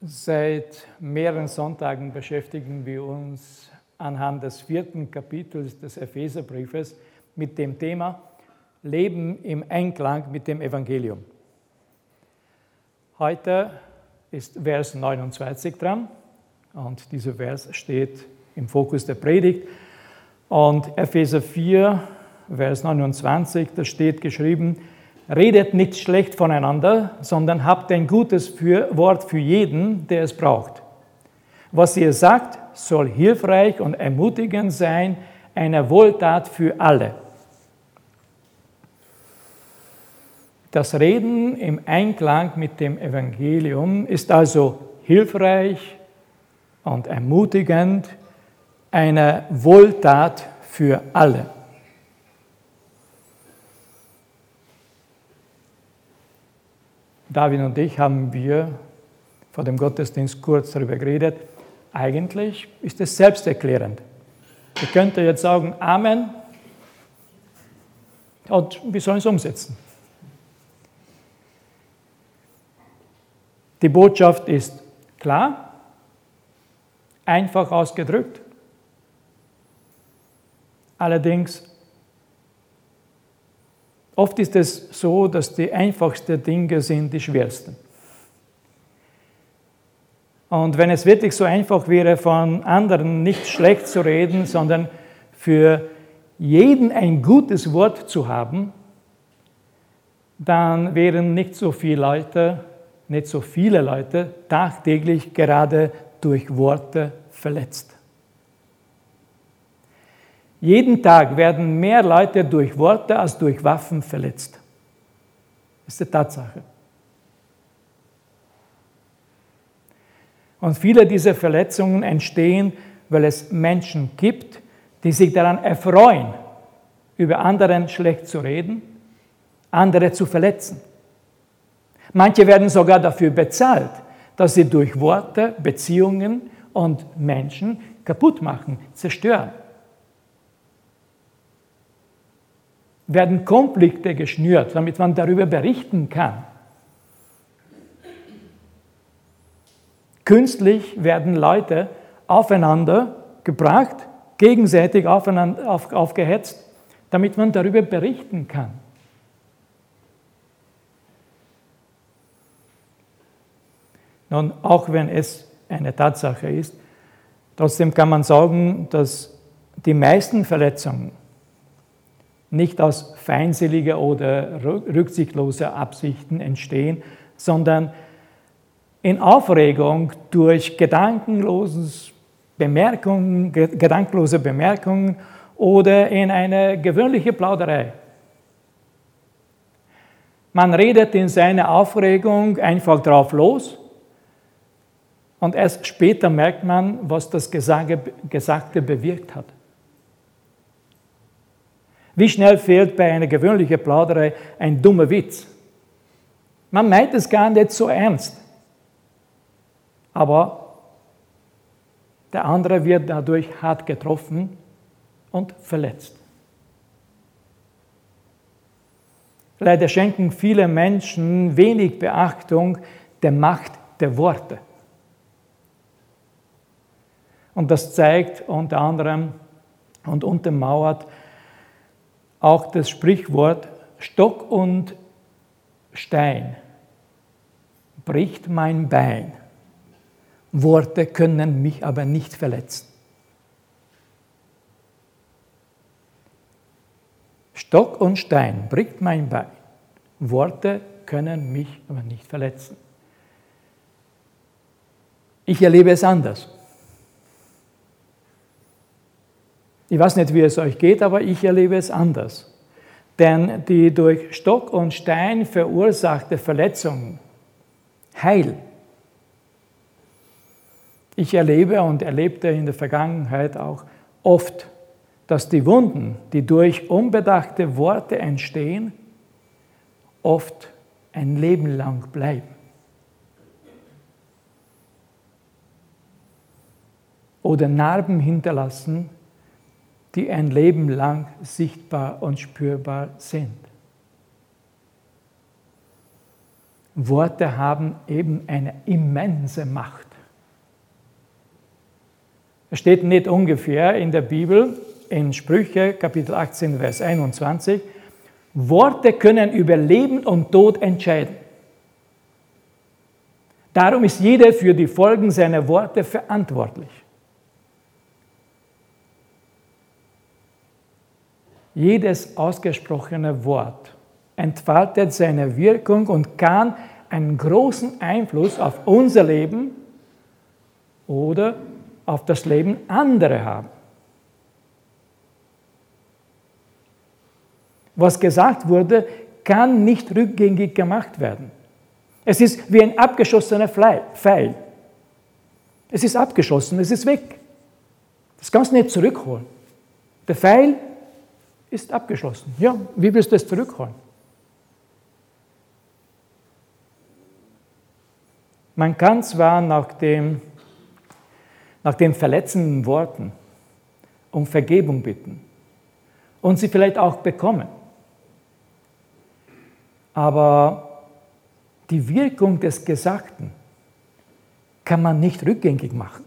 Seit mehreren Sonntagen beschäftigen wir uns anhand des vierten Kapitels des Epheserbriefes mit dem Thema Leben im Einklang mit dem Evangelium. Heute ist Vers 29 dran und dieser Vers steht im Fokus der Predigt. Und Epheser 4, Vers 29, da steht geschrieben, Redet nicht schlecht voneinander, sondern habt ein gutes für Wort für jeden, der es braucht. Was ihr sagt, soll hilfreich und ermutigend sein, eine Wohltat für alle. Das Reden im Einklang mit dem Evangelium ist also hilfreich und ermutigend, eine Wohltat für alle. David und ich haben wir vor dem Gottesdienst kurz darüber geredet. Eigentlich ist es selbsterklärend. Ihr könnt jetzt sagen Amen und wir sollen es umsetzen. Die Botschaft ist klar, einfach ausgedrückt. Allerdings Oft ist es so, dass die einfachsten Dinge sind die schwersten. Und wenn es wirklich so einfach wäre, von anderen nicht schlecht zu reden, sondern für jeden ein gutes Wort zu haben, dann wären nicht so viele Leute, nicht so viele Leute tagtäglich gerade durch Worte verletzt. Jeden Tag werden mehr Leute durch Worte als durch Waffen verletzt. Das ist die Tatsache. Und viele dieser Verletzungen entstehen, weil es Menschen gibt, die sich daran erfreuen, über anderen schlecht zu reden, andere zu verletzen. Manche werden sogar dafür bezahlt, dass sie durch Worte Beziehungen und Menschen kaputt machen, zerstören. Werden Konflikte geschnürt, damit man darüber berichten kann. Künstlich werden Leute aufeinander gebracht, gegenseitig aufeinander, auf, aufgehetzt, damit man darüber berichten kann. Nun, auch wenn es eine Tatsache ist, trotzdem kann man sagen, dass die meisten Verletzungen nicht aus feindseliger oder rücksichtsloser Absichten entstehen, sondern in Aufregung durch Bemerkungen, gedankenlose Bemerkungen oder in eine gewöhnliche Plauderei. Man redet in seiner Aufregung einfach drauf los und erst später merkt man, was das Gesagte bewirkt hat. Wie schnell fehlt bei einer gewöhnlichen Plauderei ein dummer Witz? Man meint es gar nicht so ernst. Aber der andere wird dadurch hart getroffen und verletzt. Leider schenken viele Menschen wenig Beachtung der Macht der Worte. Und das zeigt unter anderem und untermauert auch das Sprichwort Stock und Stein bricht mein Bein. Worte können mich aber nicht verletzen. Stock und Stein bricht mein Bein. Worte können mich aber nicht verletzen. Ich erlebe es anders. Ich weiß nicht, wie es euch geht, aber ich erlebe es anders. Denn die durch Stock und Stein verursachte Verletzung, Heil. Ich erlebe und erlebte in der Vergangenheit auch oft, dass die Wunden, die durch unbedachte Worte entstehen, oft ein Leben lang bleiben. Oder Narben hinterlassen, die ein Leben lang sichtbar und spürbar sind. Worte haben eben eine immense Macht. Es steht nicht ungefähr in der Bibel, in Sprüche Kapitel 18, Vers 21, Worte können über Leben und Tod entscheiden. Darum ist jeder für die Folgen seiner Worte verantwortlich. Jedes ausgesprochene Wort entfaltet seine Wirkung und kann einen großen Einfluss auf unser Leben oder auf das Leben anderer haben. Was gesagt wurde, kann nicht rückgängig gemacht werden. Es ist wie ein abgeschossener Pfeil. Es ist abgeschossen, es ist weg. Das kannst du nicht zurückholen. Der Pfeil ist abgeschlossen. Ja, wie willst du es zurückholen? Man kann zwar nach dem nach den verletzenden Worten um Vergebung bitten und sie vielleicht auch bekommen. Aber die Wirkung des Gesagten kann man nicht rückgängig machen.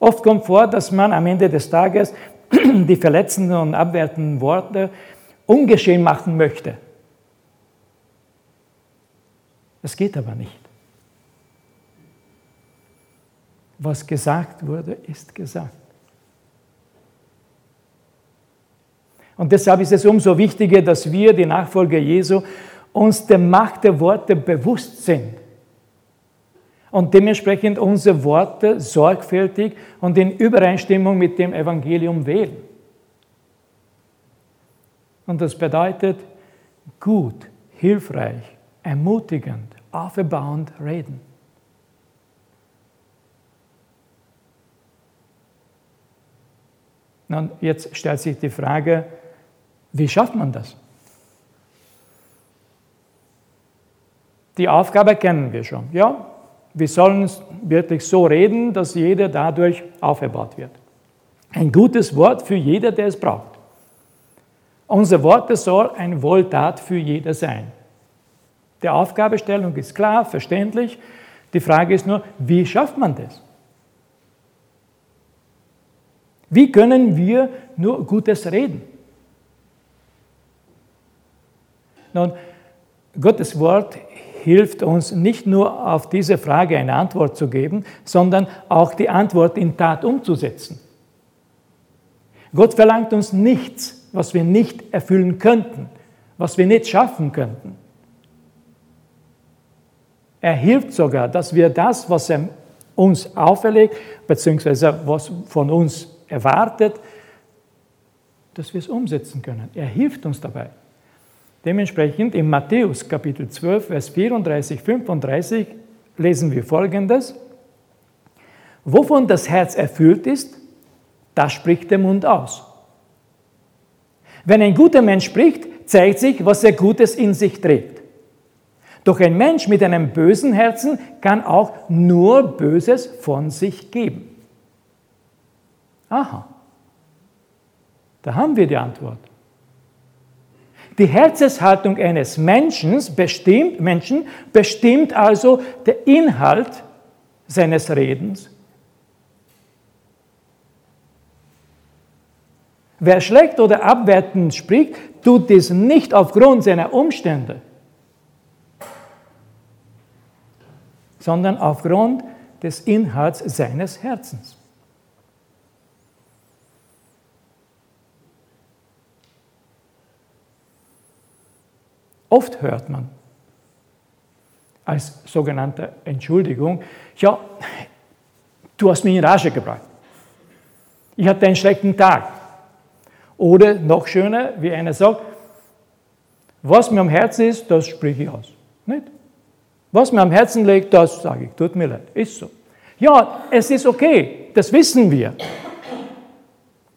Oft kommt vor, dass man am Ende des Tages die verletzenden und abwertenden Worte ungeschehen machen möchte. Das geht aber nicht. Was gesagt wurde, ist gesagt. Und deshalb ist es umso wichtiger, dass wir, die Nachfolger Jesu, uns der Macht der Worte bewusst sind und dementsprechend unsere Worte sorgfältig und in Übereinstimmung mit dem Evangelium wählen. Und das bedeutet gut, hilfreich, ermutigend, auferbauend reden. Und jetzt stellt sich die Frage, wie schafft man das? Die Aufgabe kennen wir schon. Ja, wir sollen wirklich so reden, dass jeder dadurch aufgebaut wird. Ein gutes Wort für jeder, der es braucht. Unser Wort soll ein Wohltat für jeder sein. Die Aufgabestellung ist klar, verständlich. Die Frage ist nur, wie schafft man das? Wie können wir nur Gutes reden? Nun, Gottes Wort hilft uns nicht nur auf diese Frage eine Antwort zu geben, sondern auch die Antwort in Tat umzusetzen. Gott verlangt uns nichts, was wir nicht erfüllen könnten, was wir nicht schaffen könnten. Er hilft sogar, dass wir das, was er uns auferlegt, beziehungsweise was von uns erwartet, dass wir es umsetzen können. Er hilft uns dabei. Dementsprechend in Matthäus Kapitel 12, Vers 34, 35 lesen wir Folgendes. Wovon das Herz erfüllt ist, das spricht der Mund aus. Wenn ein guter Mensch spricht, zeigt sich, was er Gutes in sich trägt. Doch ein Mensch mit einem bösen Herzen kann auch nur Böses von sich geben. Aha, da haben wir die Antwort. Die Herzenshaltung eines Menschen bestimmt, Menschen bestimmt also der Inhalt seines Redens. Wer schlecht oder abwertend spricht, tut dies nicht aufgrund seiner Umstände, sondern aufgrund des Inhalts seines Herzens. Oft hört man als sogenannte Entschuldigung, ja, du hast mich in Rage gebracht. Ich hatte einen schlechten Tag. Oder noch schöner, wie einer sagt, was mir am Herzen ist, das spreche ich aus. Nicht? Was mir am Herzen liegt, das sage ich. Tut mir leid. Ist so. Ja, es ist okay. Das wissen wir.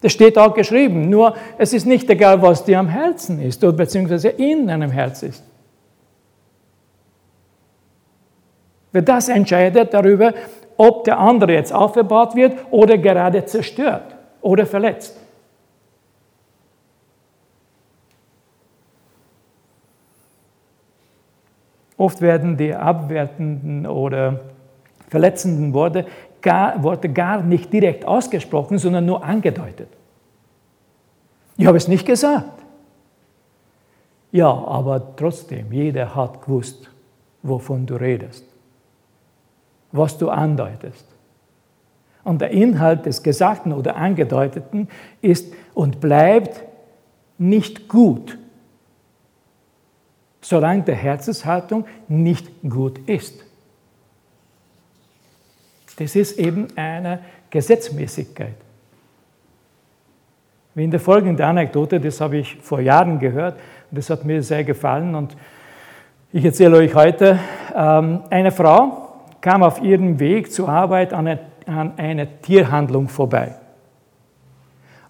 Das steht auch geschrieben. Nur es ist nicht egal, was dir am Herzen ist oder beziehungsweise in deinem Herz ist. Wer das entscheidet darüber, ob der andere jetzt aufgebaut wird oder gerade zerstört oder verletzt. Oft werden die abwertenden oder verletzenden Worte gar, Worte gar nicht direkt ausgesprochen, sondern nur angedeutet. Ich habe es nicht gesagt. Ja, aber trotzdem, jeder hat gewusst, wovon du redest, was du andeutest. Und der Inhalt des Gesagten oder Angedeuteten ist und bleibt nicht gut, solange der Herzenshaltung nicht gut ist. Das ist eben eine Gesetzmäßigkeit. Wie in der folgenden Anekdote, das habe ich vor Jahren gehört das hat mir sehr gefallen und ich erzähle euch heute, ähm, eine Frau kam auf ihrem Weg zur Arbeit an eine Tierhandlung vorbei.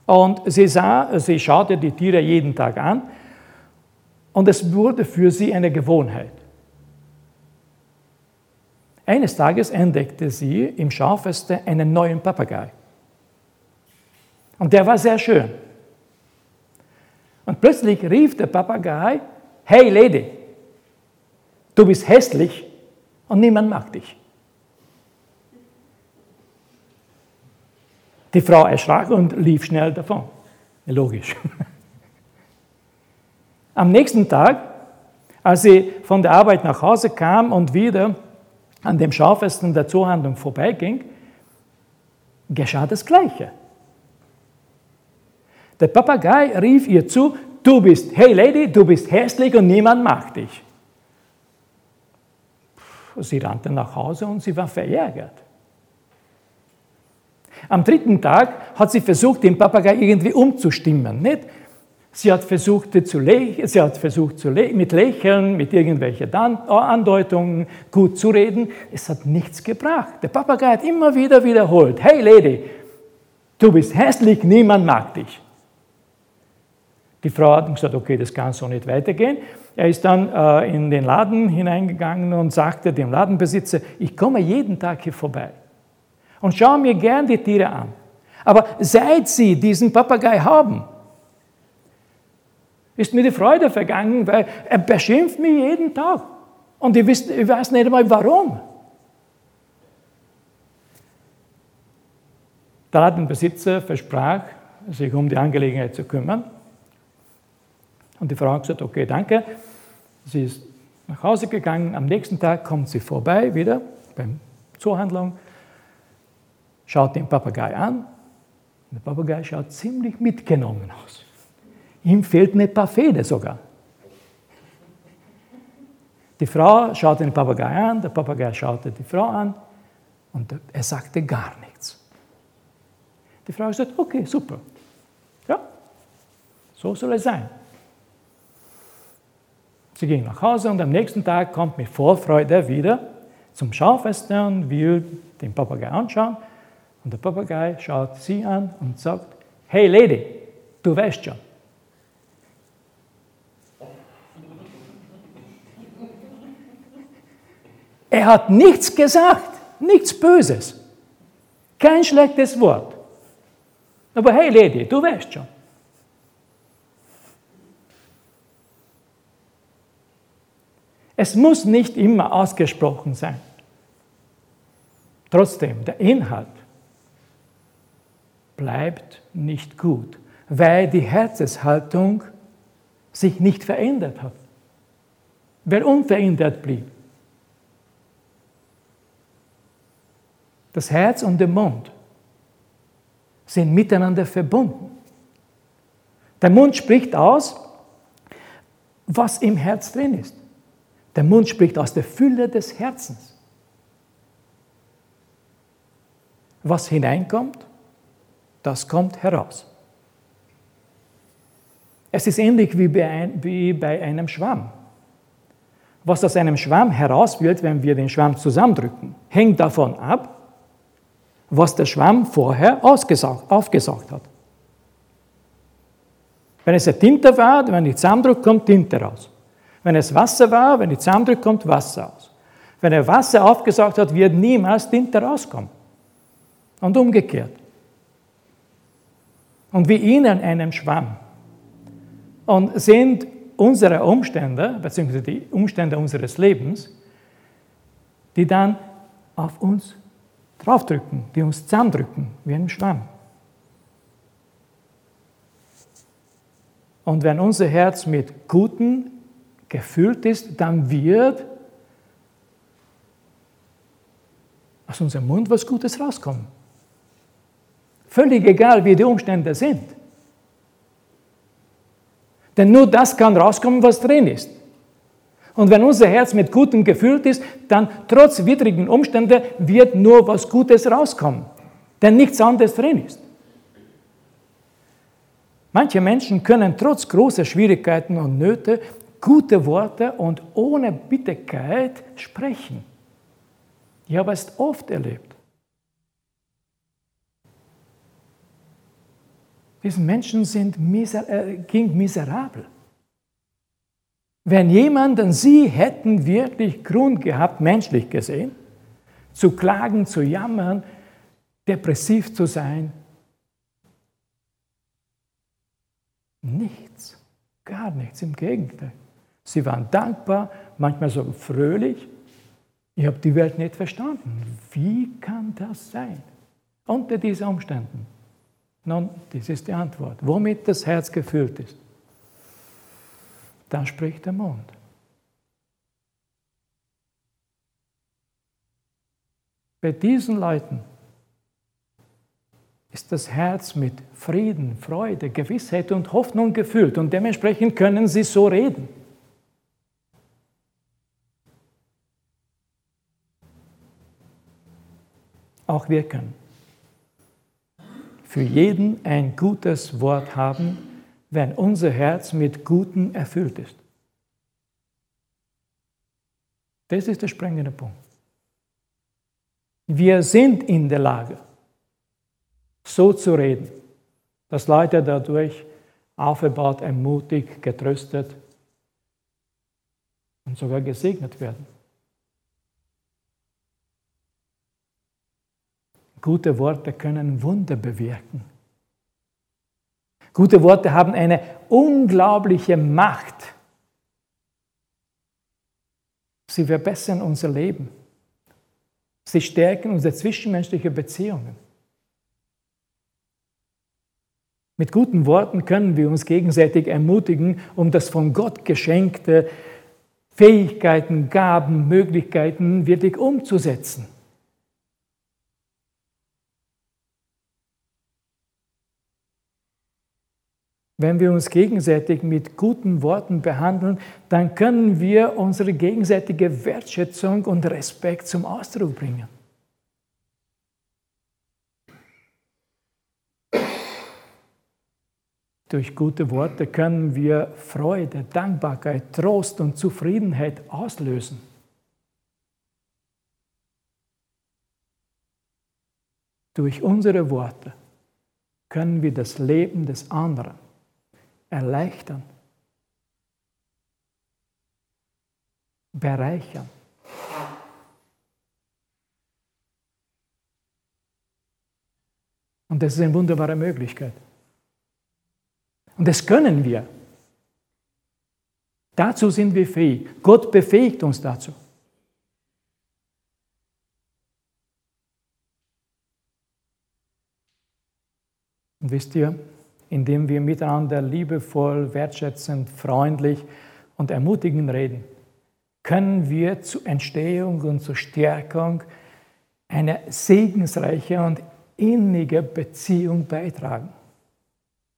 Und sie, sah, sie schaute die Tiere jeden Tag an und es wurde für sie eine Gewohnheit. Eines Tages entdeckte sie im Schaufenster einen neuen Papagei. Und der war sehr schön. Und plötzlich rief der Papagei, hey Lady, du bist hässlich und niemand mag dich. Die Frau erschrak und lief schnell davon. Logisch. Am nächsten Tag, als sie von der Arbeit nach Hause kam und wieder an dem Schaufesten der Zuhandlung vorbeiging, geschah das Gleiche. Der Papagei rief ihr zu, du bist, hey Lady, du bist hässlich und niemand mag dich. Sie rannte nach Hause und sie war verärgert. Am dritten Tag hat sie versucht, den Papagei irgendwie umzustimmen. Nicht? Sie hat versucht, zu sie hat versucht zu mit Lächeln, mit irgendwelchen Andeutungen gut zu reden. Es hat nichts gebracht. Der Papagei hat immer wieder wiederholt, hey Lady, du bist hässlich, niemand mag dich. Die Frau hat gesagt, okay, das kann so nicht weitergehen. Er ist dann äh, in den Laden hineingegangen und sagte dem Ladenbesitzer, ich komme jeden Tag hier vorbei und schaue mir gern die Tiere an. Aber seit Sie diesen Papagei haben, ist mir die Freude vergangen, weil er beschimpft mich jeden Tag. Und ich, weiß nicht einmal warum. Der Ladenbesitzer versprach, sich um die Angelegenheit zu kümmern. Und die Frau hat gesagt, okay, danke. Sie ist nach Hause gegangen. Am nächsten Tag kommt sie vorbei wieder beim Zuhandlung, schaut den Papagei an. Der Papagei schaut ziemlich mitgenommen aus. Ihm fehlt eine paar Fäden sogar. Die Frau schaute den Papagei an, der Papagei schaute die Frau an und er sagte gar nichts. Die Frau sagt, okay, super. Ja, so soll es sein. Sie ging nach Hause und am nächsten Tag kommt mit Vorfreude wieder zum Schaufenster und will den Papagei anschauen. Und der Papagei schaut sie an und sagt, hey Lady, du weißt schon, Er hat nichts gesagt, nichts Böses, kein schlechtes Wort. Aber hey Lady, du weißt schon. Es muss nicht immer ausgesprochen sein. Trotzdem, der Inhalt bleibt nicht gut, weil die Herzenshaltung sich nicht verändert hat, weil unverändert blieb. Das Herz und der Mund sind miteinander verbunden. Der Mund spricht aus, was im Herz drin ist. Der Mund spricht aus der Fülle des Herzens. Was hineinkommt, das kommt heraus. Es ist ähnlich wie bei, einem Schwamm. Was aus einem Schwamm heraus wird, wenn wir den Schwamm zusammendrücken, hängt davon ab, was der Schwamm vorher ausgesaugt, aufgesaugt hat. Wenn es eine Tinte war, wenn ich zusammendrücke, kommt Tinte raus. Wenn es Wasser war, wenn ich zusammendrücke, kommt Wasser aus. Wenn er Wasser aufgesaugt hat, wird niemals Tinte rauskommen. Und umgekehrt. Und wie in einem Schwamm. Und sind unsere Umstände, beziehungsweise die Umstände unseres Lebens, die dann auf uns draufdrücken, die uns zusammendrücken, wie ein Schwamm. Und wenn unser Herz mit Guten gefüllt ist, dann wird aus unserem Mund was Gutes rauskommen. Völlig egal, wie die Umstände sind. Denn nur das kann rauskommen, was drin ist. Und wenn unser Herz mit Gutem gefüllt ist, dann trotz widrigen Umständen wird nur was Gutes rauskommen. Denn nichts anderes drin ist. Manche Menschen können trotz großer Schwierigkeiten und Nöte gute Worte und ohne Bitterkeit sprechen. Ich habe es oft erlebt. Diese Menschen sind miser äh, ging miserabel. Wenn jemand und sie hätten wirklich Grund gehabt, menschlich gesehen, zu klagen, zu jammern, depressiv zu sein, nichts, gar nichts, im Gegenteil. Sie waren dankbar, manchmal sogar fröhlich. Ich habe die Welt nicht verstanden. Wie kann das sein? Unter diesen Umständen. Nun, das ist die Antwort. Womit das Herz gefüllt ist, dann spricht der Mund. Bei diesen Leuten ist das Herz mit Frieden, Freude, Gewissheit und Hoffnung gefüllt und dementsprechend können sie so reden. Auch wir können für jeden ein gutes Wort haben, wenn unser Herz mit Guten erfüllt ist. Das ist der springende Punkt. Wir sind in der Lage, so zu reden, dass Leute dadurch aufgebaut, ermutigt, getröstet und sogar gesegnet werden. Gute Worte können Wunder bewirken. Gute Worte haben eine unglaubliche Macht. Sie verbessern unser Leben. Sie stärken unsere zwischenmenschlichen Beziehungen. Mit guten Worten können wir uns gegenseitig ermutigen, um das von Gott geschenkte Fähigkeiten, Gaben, Möglichkeiten wirklich umzusetzen. Wenn wir uns gegenseitig mit guten Worten behandeln, dann können wir unsere gegenseitige Wertschätzung und Respekt zum Ausdruck bringen. Durch gute Worte können wir Freude, Dankbarkeit, Trost und Zufriedenheit auslösen. Durch unsere Worte können wir das Leben des anderen erleichtern, bereichern. Und das ist eine wunderbare Möglichkeit. Und das können wir. Dazu sind wir fähig. Gott befähigt uns dazu. Und wisst ihr, indem wir miteinander liebevoll, wertschätzend, freundlich und ermutigend reden, können wir zur Entstehung und zur Stärkung einer segensreichen und innigen Beziehung beitragen.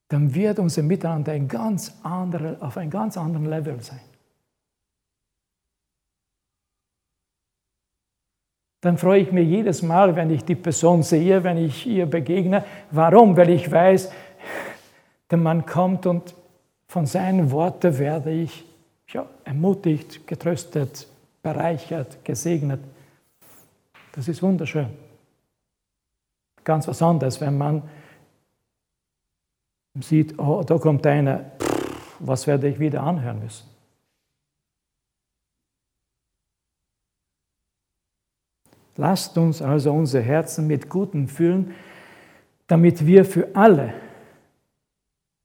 Dann wird unser Miteinander ein ganz andere, auf einem ganz anderen Level sein. Dann freue ich mich jedes Mal, wenn ich die Person sehe, wenn ich ihr begegne. Warum? Weil ich weiß, der Mann kommt und von seinen Worten werde ich ja, ermutigt, getröstet, bereichert, gesegnet. Das ist wunderschön. Ganz was anderes, wenn man sieht, oh, da kommt einer, was werde ich wieder anhören müssen. Lasst uns also unser Herzen mit Guten füllen, damit wir für alle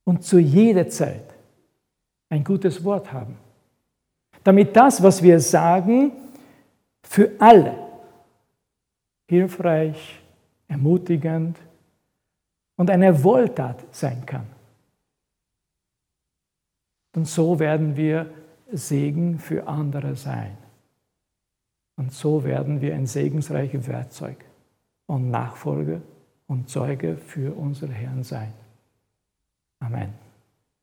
und zu jeder Zeit ein gutes Wort haben. Damit das, was wir sagen, für alle hilfreich, ermutigend und eine Wohltat sein kann. Und so werden wir Segen für andere sein. Und so werden wir ein segensreiches Werkzeug und Nachfolger und Zeuge für unseren Herrn sein. Amen.